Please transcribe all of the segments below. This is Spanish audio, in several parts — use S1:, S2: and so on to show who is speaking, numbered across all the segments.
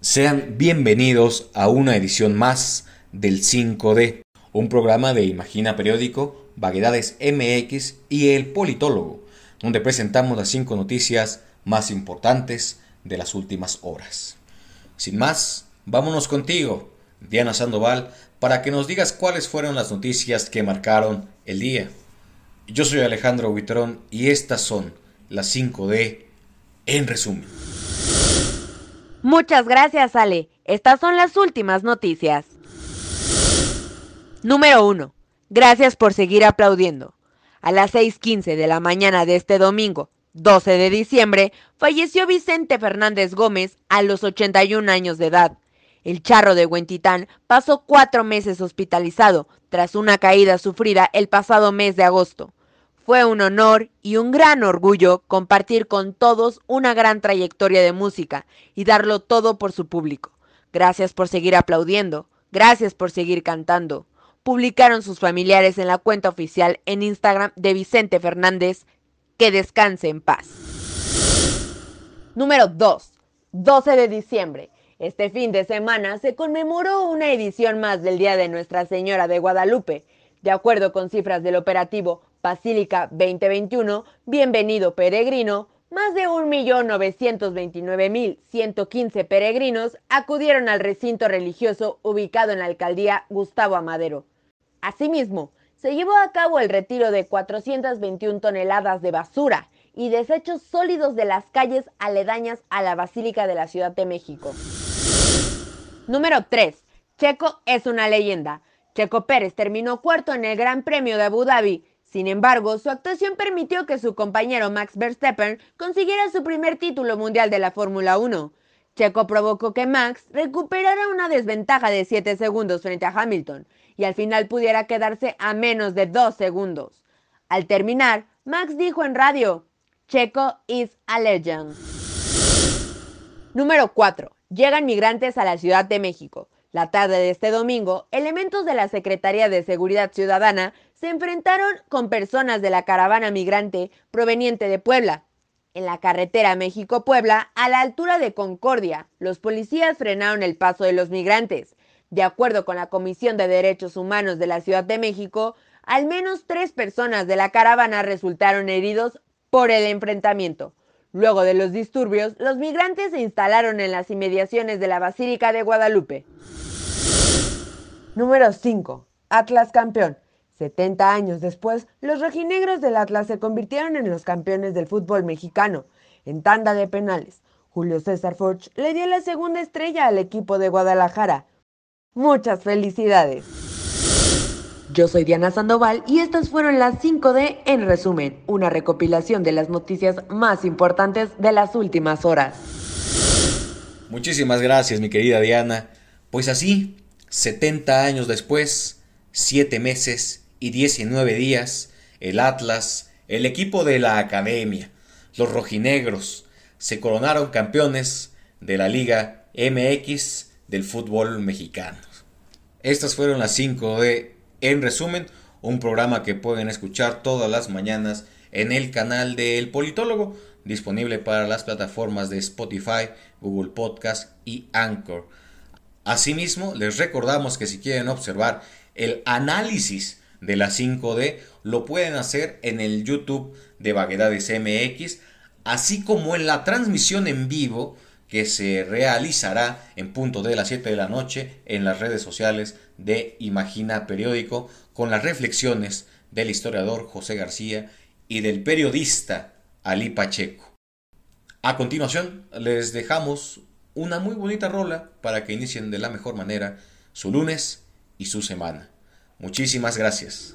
S1: Sean bienvenidos a una edición más del 5D, un programa de Imagina Periódico, Vaguedades MX y El Politólogo, donde presentamos las cinco noticias más importantes de las últimas horas. Sin más, vámonos contigo, Diana Sandoval, para que nos digas cuáles fueron las noticias que marcaron el día. Yo soy Alejandro Buitrón y estas son las 5D en resumen.
S2: Muchas gracias, Ale. Estas son las últimas noticias. Número 1. Gracias por seguir aplaudiendo. A las 6.15 de la mañana de este domingo, 12 de diciembre, falleció Vicente Fernández Gómez a los 81 años de edad. El charro de Huentitán pasó cuatro meses hospitalizado tras una caída sufrida el pasado mes de agosto. Fue un honor y un gran orgullo compartir con todos una gran trayectoria de música y darlo todo por su público. Gracias por seguir aplaudiendo, gracias por seguir cantando. Publicaron sus familiares en la cuenta oficial en Instagram de Vicente Fernández. Que descanse en paz. Número 2. 12 de diciembre. Este fin de semana se conmemoró una edición más del Día de Nuestra Señora de Guadalupe. De acuerdo con cifras del operativo Basílica 2021, Bienvenido Peregrino, más de 1.929.115 peregrinos acudieron al recinto religioso ubicado en la alcaldía Gustavo Amadero. Asimismo, se llevó a cabo el retiro de 421 toneladas de basura y desechos sólidos de las calles aledañas a la Basílica de la Ciudad de México. Número 3. Checo es una leyenda. Checo Pérez terminó cuarto en el Gran Premio de Abu Dhabi sin embargo, su actuación permitió que su compañero Max Verstappen consiguiera su primer título mundial de la Fórmula 1. Checo provocó que Max recuperara una desventaja de 7 segundos frente a Hamilton y al final pudiera quedarse a menos de 2 segundos. Al terminar, Max dijo en radio, Checo is a legend. Número 4. Llegan migrantes a la Ciudad de México. La tarde de este domingo, elementos de la Secretaría de Seguridad Ciudadana se enfrentaron con personas de la caravana migrante proveniente de Puebla. En la carretera México-Puebla, a la altura de Concordia, los policías frenaron el paso de los migrantes. De acuerdo con la Comisión de Derechos Humanos de la Ciudad de México, al menos tres personas de la caravana resultaron heridos por el enfrentamiento. Luego de los disturbios, los migrantes se instalaron en las inmediaciones de la Basílica de Guadalupe. Número 5. Atlas campeón. 70 años después, los rojinegros del Atlas se convirtieron en los campeones del fútbol mexicano. En tanda de penales, Julio César Forge le dio la segunda estrella al equipo de Guadalajara. Muchas felicidades. Yo soy Diana Sandoval y estas fueron las 5D en resumen, una recopilación de las noticias más importantes de las últimas horas.
S1: Muchísimas gracias mi querida Diana. Pues así, 70 años después, 7 meses y 19 días, el Atlas, el equipo de la Academia, los rojinegros, se coronaron campeones de la Liga MX del fútbol mexicano. Estas fueron las 5 de En Resumen, un programa que pueden escuchar todas las mañanas en el canal del Politólogo, disponible para las plataformas de Spotify, Google Podcast y Anchor. Asimismo, les recordamos que si quieren observar el análisis de la 5D lo pueden hacer en el YouTube de Vaguedades MX, así como en la transmisión en vivo que se realizará en punto de las 7 de la noche en las redes sociales de Imagina Periódico con las reflexiones del historiador José García y del periodista Ali Pacheco. A continuación les dejamos una muy bonita rola para que inicien de la mejor manera su lunes y su semana. Muchísimas gracias.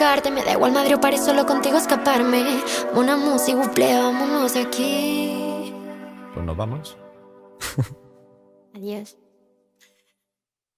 S3: buscarte, me da igual Madrid o París, solo contigo escaparme. Una música, buple, vámonos aquí.
S4: Pues nos vamos.
S3: Adiós.